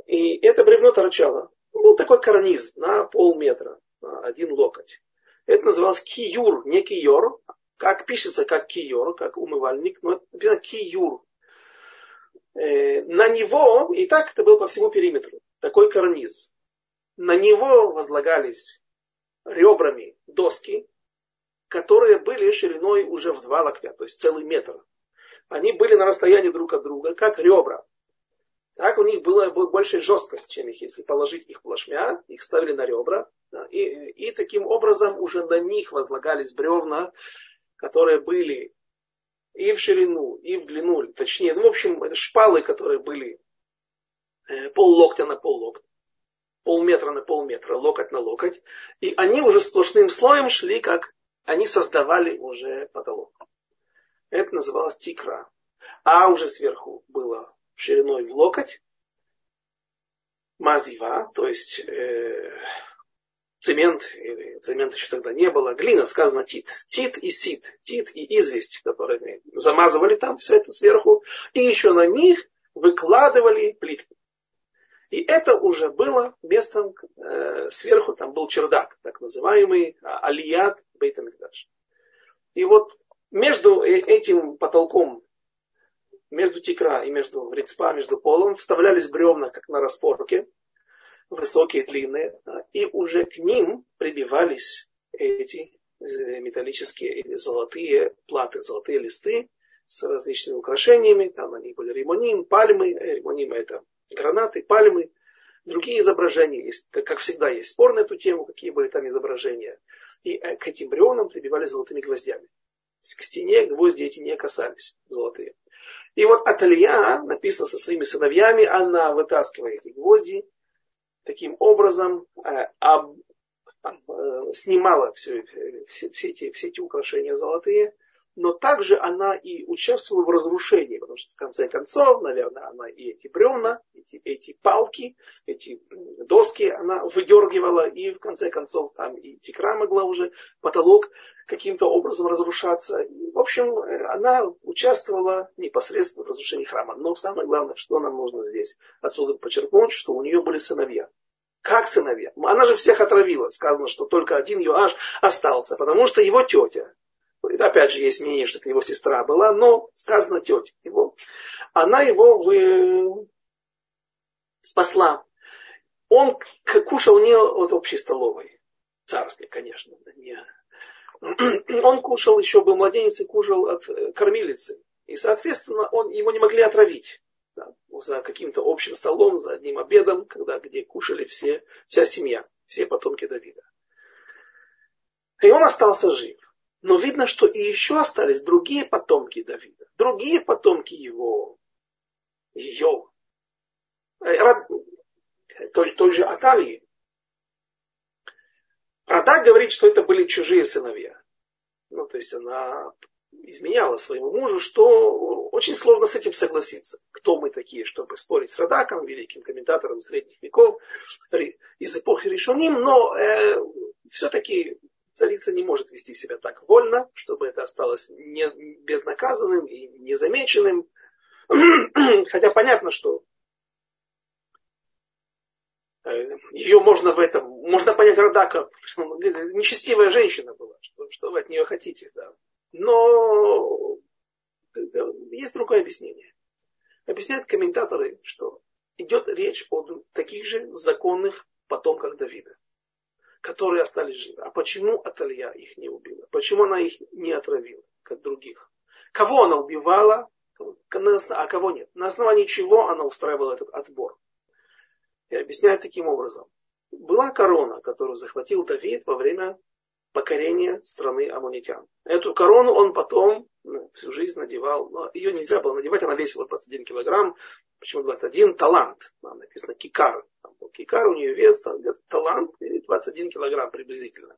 И это бревно торчало. Был такой карниз на полметра, на один локоть. Это называлось киюр, не киор, как пишется как киор, как умывальник, но это киюр. Э, на него, и так это был по всему периметру, такой карниз. На него возлагались ребрами доски, которые были шириной уже в два локтя, то есть целый метр. Они были на расстоянии друг от друга, как ребра. Так у них была большая жесткость, чем их, если положить их плашмя, их ставили на ребра, да, и, и таким образом уже на них возлагались бревна, которые были и в ширину, и в длину, точнее, ну, в общем, это шпалы, которые были э, пол локтя на пол локтя, полметра на полметра, локоть на локоть, и они уже сплошным слоем шли как они создавали уже потолок. Это называлось тикра. А уже сверху было шириной в локоть, мазива, то есть э, цемент, или цемент еще тогда не было, глина, сказано тит. Тит и сит, тит и известь, которые замазывали там все это сверху, и еще на них выкладывали плитку. И это уже было местом, э, сверху там был чердак, так называемый а, алият Бейтамикдаш. И вот между э, этим потолком, между тикра и между рецпа, между полом, вставлялись бревна, как на распорке, высокие, длинные, и уже к ним прибивались эти э, металлические или золотые платы, золотые листы с различными украшениями. Там они были римоним, пальмы. Римоним это гранаты, пальмы, другие изображения. Есть, как, как всегда, есть спор на эту тему, какие были там изображения. И э, к этим бревнам прибивали золотыми гвоздями. К стене гвозди эти не касались, золотые. И вот Аталия написано со своими сыновьями, она вытаскивает эти гвозди, таким образом э, об, э, снимала все, э, все, все, эти, все эти украшения золотые, но также она и участвовала в разрушении, потому что в конце концов, наверное, она и эти бревна, эти, эти палки, эти доски она выдергивала, и в конце концов там и текра могла уже, потолок каким-то образом разрушаться. В общем, она участвовала непосредственно в разрушении храма. Но самое главное, что нам нужно здесь отсюда подчеркнуть, что у нее были сыновья. Как сыновья? Она же всех отравила. Сказано, что только один Йоаш остался, потому что его тетя, это опять же есть мнение, что это его сестра была, но сказано тетя его. Она его вы... спасла. Он кушал не от общей столовой, царской, конечно, не. Он кушал, еще был младенец и кушал от э, кормилицы. И, соответственно, он, его не могли отравить да, за каким-то общим столом, за одним обедом, когда, где кушали все, вся семья, все потомки Давида. И он остался жив. Но видно, что и еще остались другие потомки Давида, другие потомки его, ее, э, той, той же Аталии. Рада говорит, что это были чужие сыновья. Ну, то есть она изменяла своему мужу, что очень сложно с этим согласиться. Кто мы такие, чтобы спорить с Радаком, великим комментатором средних веков, из эпохи Решоним, но э, все-таки царица не может вести себя так вольно, чтобы это осталось не, безнаказанным и незамеченным. Хотя понятно, что ее можно в этом, можно понять Радака, нечестивая женщина была, что, что вы от нее хотите. Да. Но э, есть другое объяснение. Объясняют комментаторы, что идет речь о таких же законных потомках Давида. которые остались живы. А почему Аталья их не убила? Почему она их не отравила, как других? Кого она убивала, а кого нет? На основании чего она устраивала этот отбор? И объясняет таким образом. Была корона, которую захватил Давид во время покорения страны амунитян. Эту корону он потом ну, всю жизнь надевал. Но ее нельзя было надевать, она весила 21 килограмм. Почему 21? Талант. Там написано кикар. Там был кикар, у нее вес, там где-то талант, 21 килограмм приблизительно.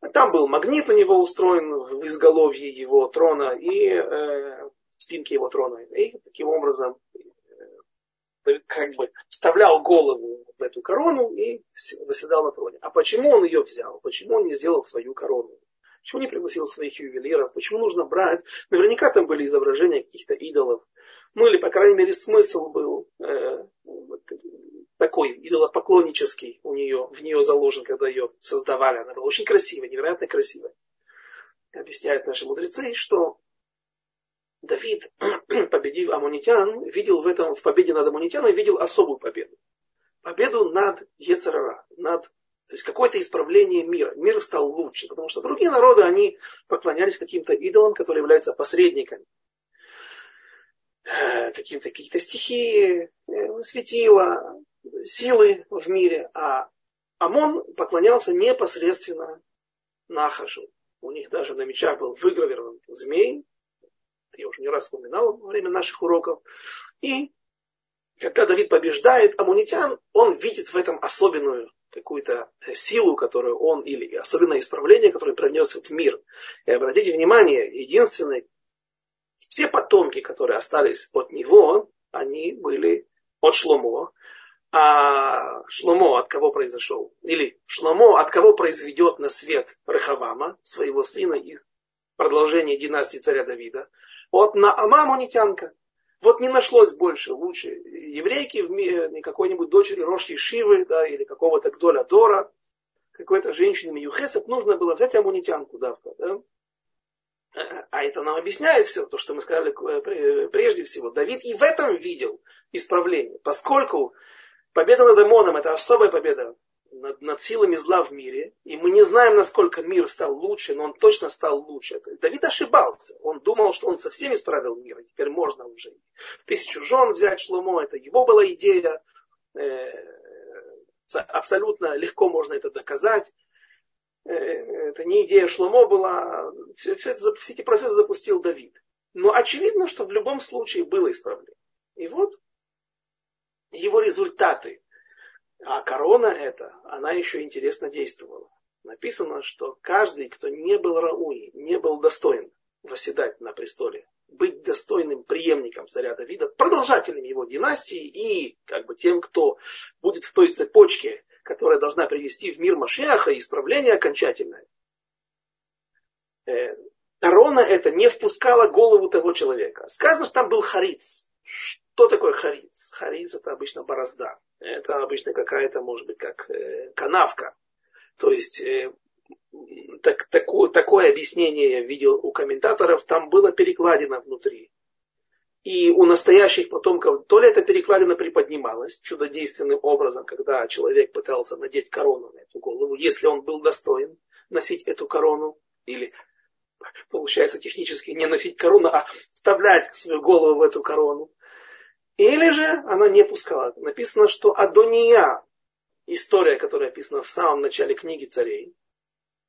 А там был магнит у него устроен в изголовье его трона и э, спинке его трона. И таким образом как бы вставлял голову в эту корону и восседал на троне. А почему он ее взял? Почему он не сделал свою корону? Почему не пригласил своих ювелиров? Почему нужно брать? Наверняка там были изображения каких-то идолов. Ну или, по крайней мере, смысл был э, такой идолопоклоннический у нее, в нее заложен, когда ее создавали. Она была очень красивая, невероятно красивая. Объясняют наши мудрецы, что Давид, победив амунитян, видел в этом, в победе над амунитянами, видел особую победу. Победу над Ецерара, над то есть какое-то исправление мира. Мир стал лучше, потому что другие народы, они поклонялись каким-то идолам, которые являются посредниками. Э, каким-то какие-то стихии, э, светила, силы в мире. А Амон поклонялся непосредственно Нахашу. У них даже на мечах был выгравирован змей, я уже не раз упоминал во время наших уроков. И когда Давид побеждает амунитян, он видит в этом особенную какую-то силу, которую он, или особенное исправление, которое принес в мир. И обратите внимание, единственное, все потомки, которые остались от него, они были от Шломо. А Шломо от кого произошел? Или Шломо от кого произведет на свет Рехавама, своего сына и продолжение династии царя Давида? Вот на Амамунитянка. Вот не нашлось больше лучше еврейки в мире, какой-нибудь дочери Роши Шивы, да, или какого-то Гдоля Дора, какой-то женщины Миюхесет, нужно было взять амунитянку давка. Да? А это нам объясняет все, то, что мы сказали э, прежде всего. Давид и в этом видел исправление, поскольку победа над Амоном это особая победа над, над силами зла в мире, и мы не знаем, насколько мир стал лучше, но он точно стал лучше. Давид ошибался. Он думал, что он со всеми исправил мир, и теперь можно уже тысячу жен взять Шломо, это его была идея. Э, абсолютно легко можно это доказать. Э, это не идея Шломо была, все, все, это, все эти процессы запустил Давид. Но очевидно, что в любом случае было исправление. И вот его результаты а корона эта, она еще интересно действовала. Написано, что каждый, кто не был рауи, не был достоин восседать на престоле, быть достойным преемником царя Давида, продолжателем его династии и как бы тем, кто будет в той цепочке, которая должна привести в мир Машиаха и исправление окончательное. Э, корона это не впускала голову того человека. Сказано, что там был хариц. Что такое хариц? Хариц это обычно борозда. Это обычно какая-то, может быть, как э, канавка. То есть э, так, такое, такое объяснение я видел у комментаторов, там было перекладина внутри. И у настоящих потомков то ли эта перекладина приподнималась чудодейственным образом, когда человек пытался надеть корону на эту голову, если он был достоин носить эту корону, или получается технически не носить корону, а вставлять свою голову в эту корону. Или же она не пускала. Написано, что Адония, история, которая описана в самом начале книги царей,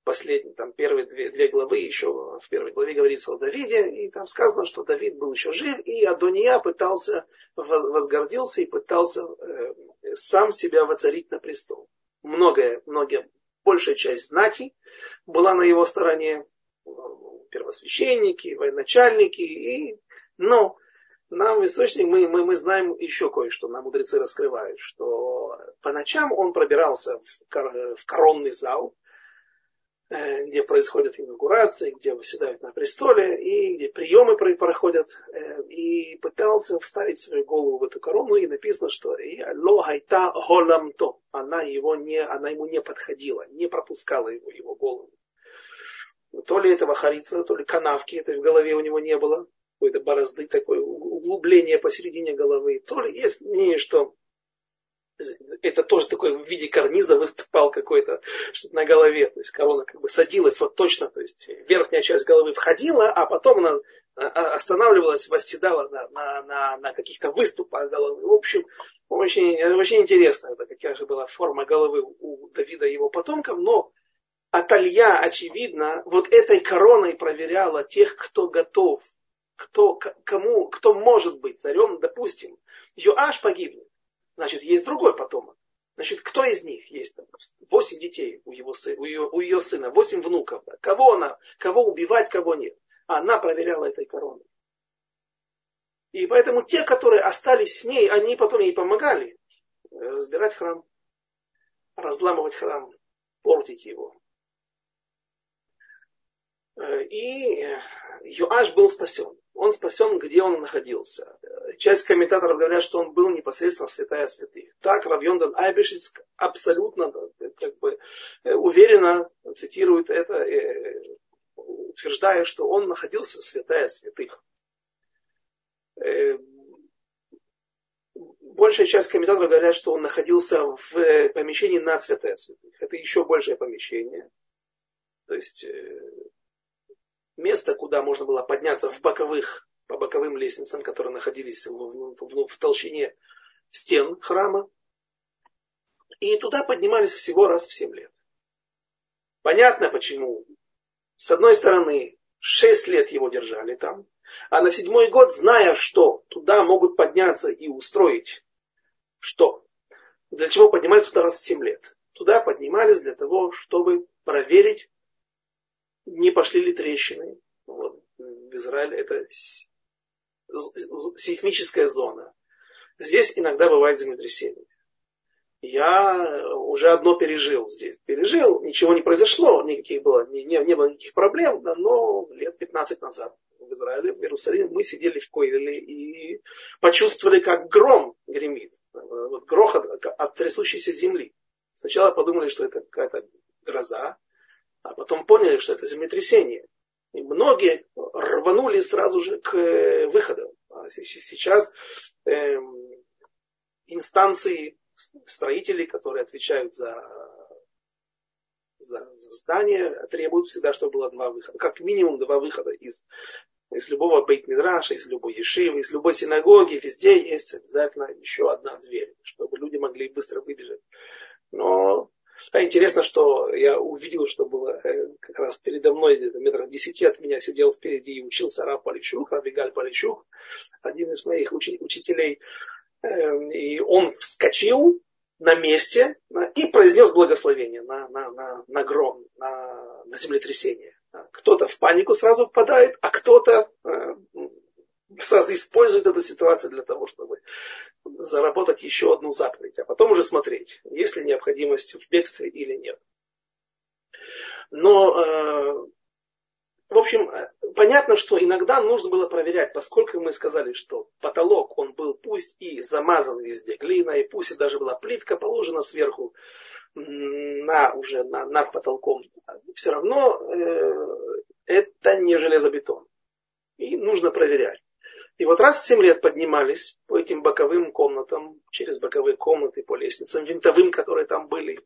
последние, там, первые две, две главы, еще в первой главе говорится о Давиде, и там сказано, что Давид был еще жив, и Адония пытался, возгордился и пытался э, сам себя воцарить на престол. Многое, многие, большая часть знати была на его стороне, первосвященники, военачальники, и, но нам источник мы, мы, мы знаем еще кое-что, нам мудрецы раскрывают, что по ночам он пробирался в, кор, в коронный зал, э, где происходят инаугурации, где выседают на престоле, и где приемы проходят, э, и пытался вставить свою голову в эту корону, и написано, что «Ло хайта холамто» она, его не, она ему не подходила, не пропускала его, его голову. То ли этого харица, то ли канавки этой в голове у него не было, какой-то борозды, такое углубление посередине головы. То ли есть мнение, что это тоже такой в виде карниза выступал какой-то, что-то на голове, то есть корона как бы садилась вот точно, то есть верхняя часть головы входила, а потом она а, а, останавливалась, восседала на, на, на, на каких-то выступах головы. В общем, очень, очень интересно, это какая же была форма головы у Давида и его потомков, но Аталья, очевидно, вот этой короной проверяла тех, кто готов, кто, кому, кто может быть царем, допустим. Йоаш погибнет, значит, есть другой потомок. Значит, кто из них есть там? Восемь детей у, его, у, ее, у ее сына, восемь внуков. Да? Кого она, кого убивать, кого нет. Она проверяла этой короной. И поэтому те, которые остались с ней, они потом ей помогали разбирать храм, разламывать храм, портить его. И Юаш был спасен. Он спасен, где он находился. Часть комментаторов говорят, что он был непосредственно святая святых. Так Равьондан Айбешиц абсолютно как бы, уверенно цитирует это, утверждая, что он находился в святая святых. Э, большая часть комментаторов говорят, что он находился в помещении на святая святых. Это еще большее помещение. То есть э, место, куда можно было подняться в боковых, по боковым лестницам, которые находились в, в, в толщине стен храма. И туда поднимались всего раз в 7 лет. Понятно, почему с одной стороны, шесть лет его держали там, а на седьмой год, зная, что туда могут подняться и устроить, что? Для чего поднимались туда раз в семь лет? Туда поднимались для того, чтобы проверить, не пошли ли трещины. Вот, в Израиле это сейсмическая зона. Здесь иногда бывает землетрясение я уже одно пережил здесь. Пережил, ничего не произошло, никаких было, не, не было никаких проблем, да, но лет 15 назад в Израиле, в Иерусалиме, мы сидели в Койле и почувствовали, как гром гремит. Вот грохот от трясущейся земли. Сначала подумали, что это какая-то гроза, а потом поняли, что это землетрясение. И многие рванули сразу же к э, выходу. А сейчас эм, инстанции строители, которые отвечают за, за, за здание, требуют всегда, чтобы было два выхода. Как минимум два выхода из, из любого бейт-мидраша, из любой ешивы, из любой синагоги. Везде есть обязательно еще одна дверь, чтобы люди могли быстро выбежать. Но а интересно, что я увидел, что э, как раз передо мной, где-то метров десяти от меня сидел впереди и учился Рав Полищук, Равигаль Полищук, один из моих учителей. Эм, и он вскочил на месте и произнес благословение на, на, на, на гром, на, на землетрясение. Кто-то в панику сразу впадает, а кто-то э, сразу использует эту ситуацию для того, чтобы заработать еще одну заповедь, а потом уже смотреть, есть ли необходимость в бегстве или нет. Но э, в общем, э, понятно, что иногда нужно было проверять, поскольку мы сказали, что потолок, он был пусть и замазан везде глиной, и пусть и даже была плитка положена сверху на, уже на, над потолком, все равно э, это не железобетон. И нужно проверять. И вот раз в 7 лет поднимались по этим боковым комнатам, через боковые комнаты, по лестницам винтовым, которые там были,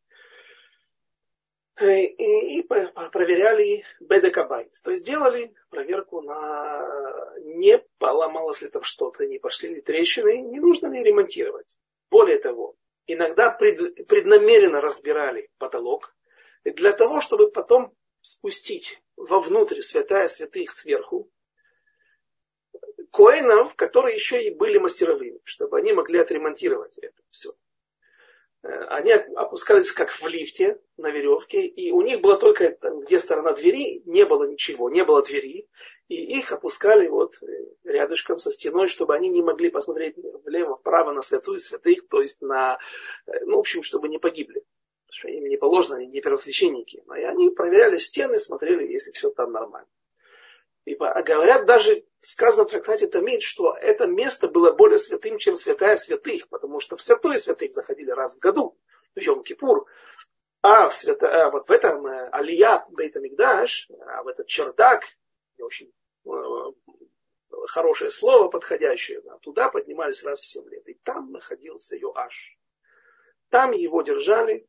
и, и проверяли бедекабайт. То есть делали проверку на не поломалось ли там что-то, не пошли ли трещины, не нужно ли ремонтировать. Более того, иногда пред, преднамеренно разбирали потолок для того, чтобы потом спустить вовнутрь святая святых сверху коинов, которые еще и были мастеровыми, чтобы они могли отремонтировать это все. Э, они опускались как в лифте на веревке, и у них была только там, где сторона двери, не было ничего, не было двери, и их опускали вот э, рядышком со стеной, чтобы они не могли посмотреть влево, вправо на святую святых, то есть на, э, ну, в общем, чтобы не погибли. Потому что им не положено, они не первосвященники. И они проверяли стены, смотрели, если все там нормально. И говорят даже, сказано в трактате Тамид, что это место было более святым, чем святая святых, потому что в святой святых заходили раз в году, в Йом-Кипур, а в, свято, а вот в этом э, Алият Бейтамикдаш, а в этот чердак, очень э, хорошее слово подходящее, да, туда поднимались раз в семь лет. И там находился Йоаш. Там его держали.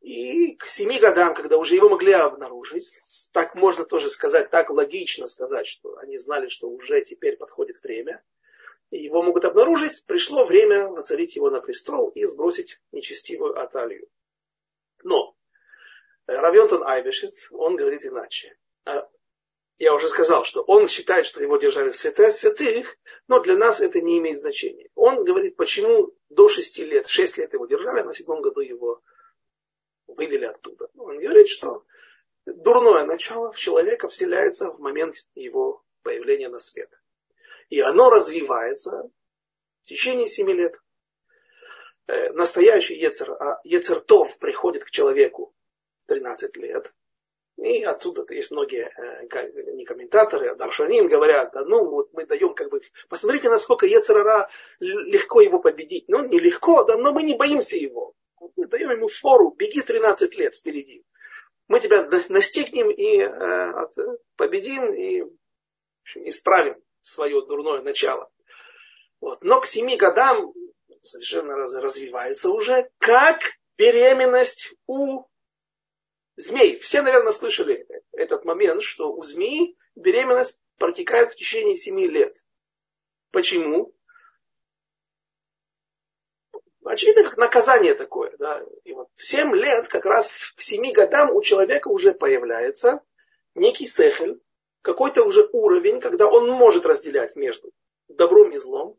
И к семи годам, когда уже его могли обнаружить, так можно тоже сказать, так логично сказать, что они знали, что уже теперь подходит время, его могут обнаружить, пришло время воцарить его на престол и сбросить нечестивую Аталию. Но Равьонтон Айбешец, он говорит иначе. А, я уже сказал, что он считает, что его держали святая святых, но для нас это не имеет значения. Он говорит, почему до шести лет, шесть лет его держали, а на седьмом году его вывели оттуда. Он говорит, что дурное начало в человека вселяется в момент его появления на свет. И оно развивается в течение семи лет. Э, настоящий Ецер, а Ецертов приходит к человеку 13 лет. И оттуда есть многие э, не комментаторы, а Даршаним говорят, да, ну вот мы даем как бы, посмотрите, насколько Ецерара легко его победить. Ну, нелегко, да, но мы не боимся его. Даем ему фору, беги 13 лет впереди. Мы тебя настигнем и э, победим и исправим свое дурное начало. Вот. Но к семи годам совершенно развивается уже как беременность у змей. Все, наверное, слышали этот момент, что у змеи беременность протекает в течение семи лет. Почему? Очевидно, как наказание такое. Да? И вот в 7 лет, как раз к 7 годам у человека уже появляется некий сехель, какой-то уже уровень, когда он может разделять между добром и злом.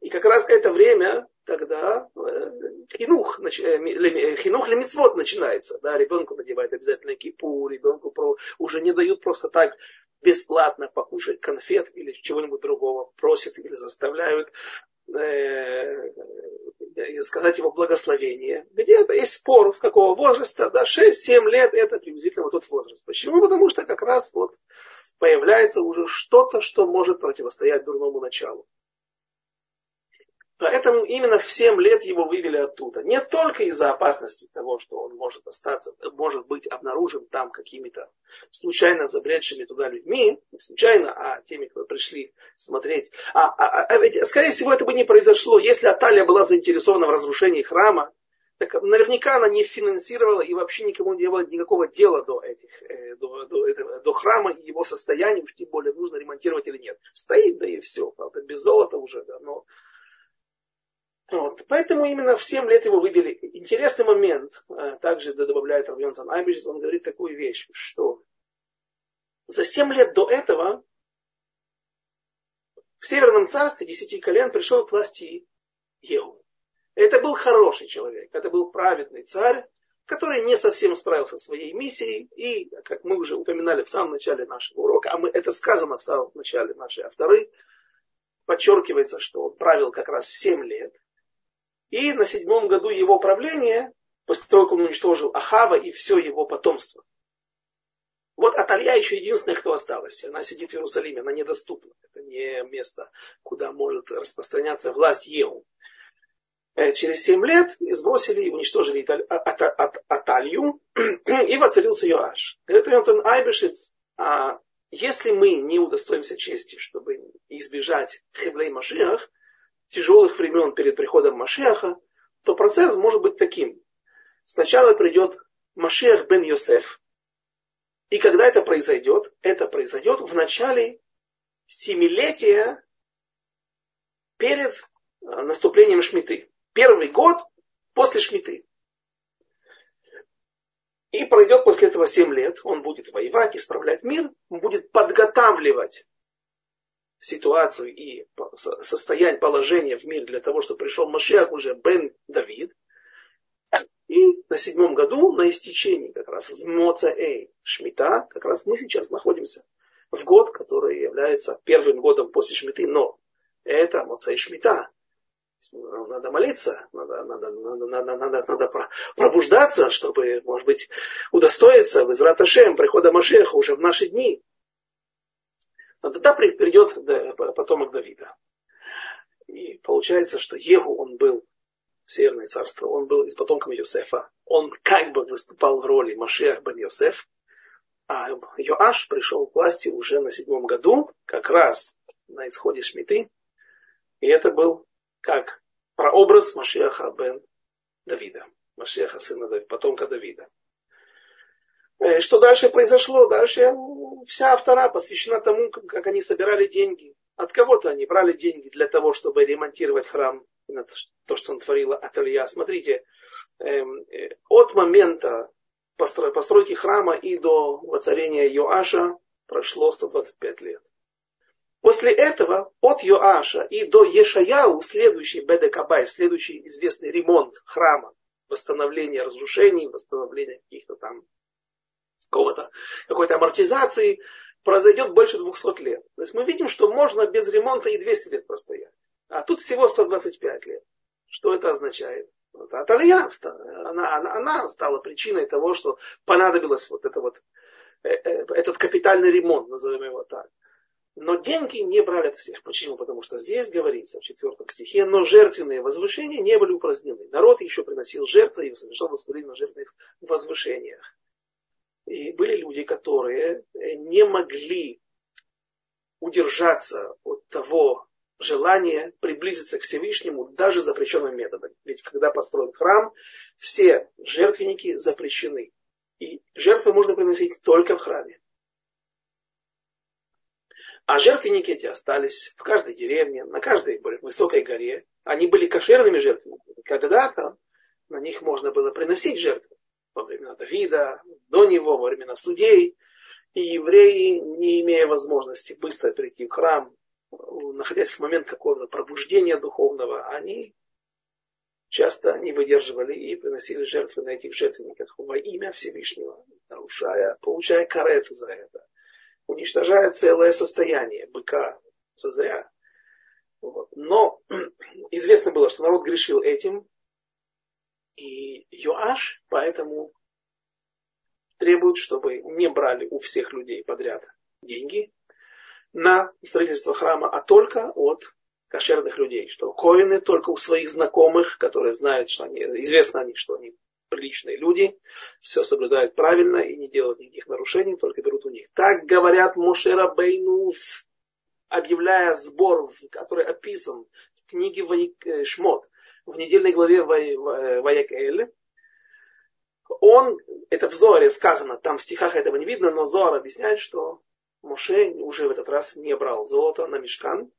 И как раз это время, тогда э, хинух, э, хинух лемицвод начинается. Да, ребенку надевают обязательно кипу, ребенку уже не дают просто так бесплатно покушать конфет или чего-нибудь другого, просят или заставляют э, сказать его благословение. Где-то есть спор, с какого возраста, да, 6-7 лет это приблизительно вот тот возраст. Почему? Потому что как раз вот появляется уже что-то, что может противостоять дурному началу. Поэтому именно в 7 лет его вывели оттуда. Не только из-за опасности того, что он может остаться, может быть обнаружен там какими-то случайно забредшими туда людьми, не случайно, а теми, кто пришли смотреть. А, а, а ведь, скорее всего, это бы не произошло, если Аталия была заинтересована в разрушении храма, так наверняка она не финансировала и вообще никому не было никакого дела до, этих, э, до, до, этого, до храма и его состояния, уж тем более нужно ремонтировать или нет. Стоит, да и все, правда, без золота уже, да, но вот. Поэтому именно в 7 лет его вывели. Интересный момент, э, также добавляет Равьонтон Айбиш, он говорит такую вещь, что за 7 лет до этого в Северном царстве десяти колен пришел к власти Егу. Это был хороший человек, это был праведный царь, который не совсем справился со своей миссией. И, как мы уже упоминали в самом начале нашего урока, а мы, это сказано в самом начале нашей авторы, подчеркивается, что он правил как раз 7 лет. И на седьмом году его правления, после того, как он уничтожил Ахава и все его потомство. Вот Аталья еще единственная, кто осталась. Она сидит в Иерусалиме, она недоступна. Это не место, куда может распространяться власть Егу. Э, через семь лет сбросили и уничтожили Аталью, и воцарился Йоаш. Говорит Антон Айбешец, а если мы не удостоимся чести, чтобы избежать хеблей Машиах, тяжелых времен перед приходом Машеха, то процесс может быть таким. Сначала придет Машех бен Йосеф. И когда это произойдет, это произойдет в начале семилетия перед э, наступлением Шмиты. Первый год после Шмиты. И пройдет после этого 7 лет. Он будет воевать, исправлять мир. Будет подготавливать ситуацию и состояние, положение в мире для того, чтобы пришел Машиах уже Бен Давид. И на седьмом году, на истечении как раз в Моцаэй Шмита, как раз мы сейчас находимся в год, который является первым годом после Шмиты, но это Моцаэй Шмита. Надо молиться, надо, надо, надо, надо, надо, надо пробуждаться, чтобы, может быть, удостоиться в Израташем прихода Машеха уже в наши дни. Но тогда придет потомок Давида. И получается, что Егу, он был Северное царство, он был из потомков Йосефа. Он как бы выступал в роли Машех бен Йосеф. А Йоаш пришел к власти уже на седьмом году, как раз на исходе Шмиты. И это был как прообраз Машеха бен Давида. Машеха, сына Давида, потомка Давида. Э, что дальше произошло? Дальше вся автора посвящена тому, как они собирали деньги. От кого-то они брали деньги для того, чтобы ремонтировать храм, то, что он творила Аталья. Смотрите, эм, э, от момента постройки храма и до воцарения Йоаша прошло 125 лет. После этого от Йоаша и до Ешаяу, следующий Бедекабай, следующий известный ремонт храма, восстановление разрушений, восстановление каких-то там какого-то, какой-то амортизации, произойдет больше 200 лет. То есть мы видим, что можно без ремонта и 200 лет простоять. А тут всего 125 лет. Что это означает? Вот, Аталья, она, она, она стала причиной того, что понадобилось вот это вот, э, э, этот капитальный ремонт, назовем его так. Но деньги не брали от всех. Почему? Потому что здесь говорится в четвертом стихе, но жертвенные возвышения не были упразднены. Народ еще приносил жертвы и совершал воскурение на жертвенных возвышениях. И были люди, которые не могли удержаться от того желания приблизиться к Всевышнему даже запрещенным методом. Ведь когда построен храм, все жертвенники запрещены. И жертвы можно приносить только в храме. А жертвенники эти остались в каждой деревне, на каждой высокой горе. Они были кошерными жертвенниками. Когда-то на них можно было приносить жертвы во времена Давида, до него, во времена судей. И евреи, не имея возможности быстро прийти в храм, находясь в момент какого-то пробуждения духовного, они часто не выдерживали и приносили жертвы на этих жертвенниках во имя Всевышнего, нарушая, получая карет за это, уничтожая целое состояние быка зазря. Вот. Но известно было, что народ грешил этим, и Йоаш поэтому требует, чтобы не брали у всех людей подряд деньги на строительство храма, а только от кошерных людей. Что коины только у своих знакомых, которые знают, что они, известно о них, что они приличные люди, все соблюдают правильно и не делают никаких нарушений, только берут у них. Так говорят Мошера Бейну, объявляя сбор, который описан в книге Шмот в недельной главе Ваякэль, он, это в Зоре сказано, там в стихах этого не видно, но Зор объясняет, что Моше уже в этот раз не брал золото на мешкан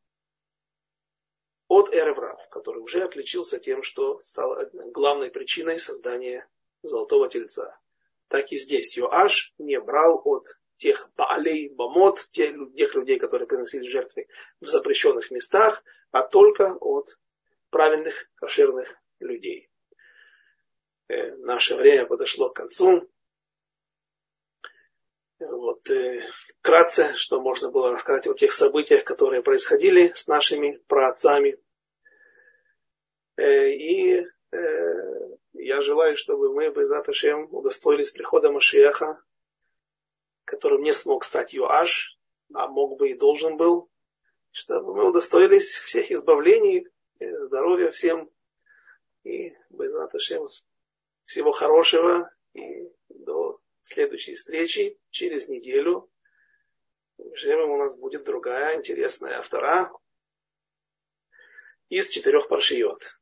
от Эреврав, который уже отличился тем, что стал главной причиной создания золотого тельца. Так и здесь Йоаш не брал от тех Баалей, Бамот, тех людей, которые приносили жертвы в запрещенных местах, а только от правильных, кошерных людей. Э, наше время подошло к концу. Вот э, вкратце, что можно было рассказать о тех событиях, которые происходили с нашими праотцами. Э, и я желаю, чтобы мы, Безат Ашем, удостоились прихода Машиаха, которым не смог стать Юаш, а мог бы и должен был, чтобы мы удостоились всех избавлений, здоровья всем и Безат всего хорошего и до следующей встречи через неделю. Живем у нас будет другая интересная автора из четырех паршиот.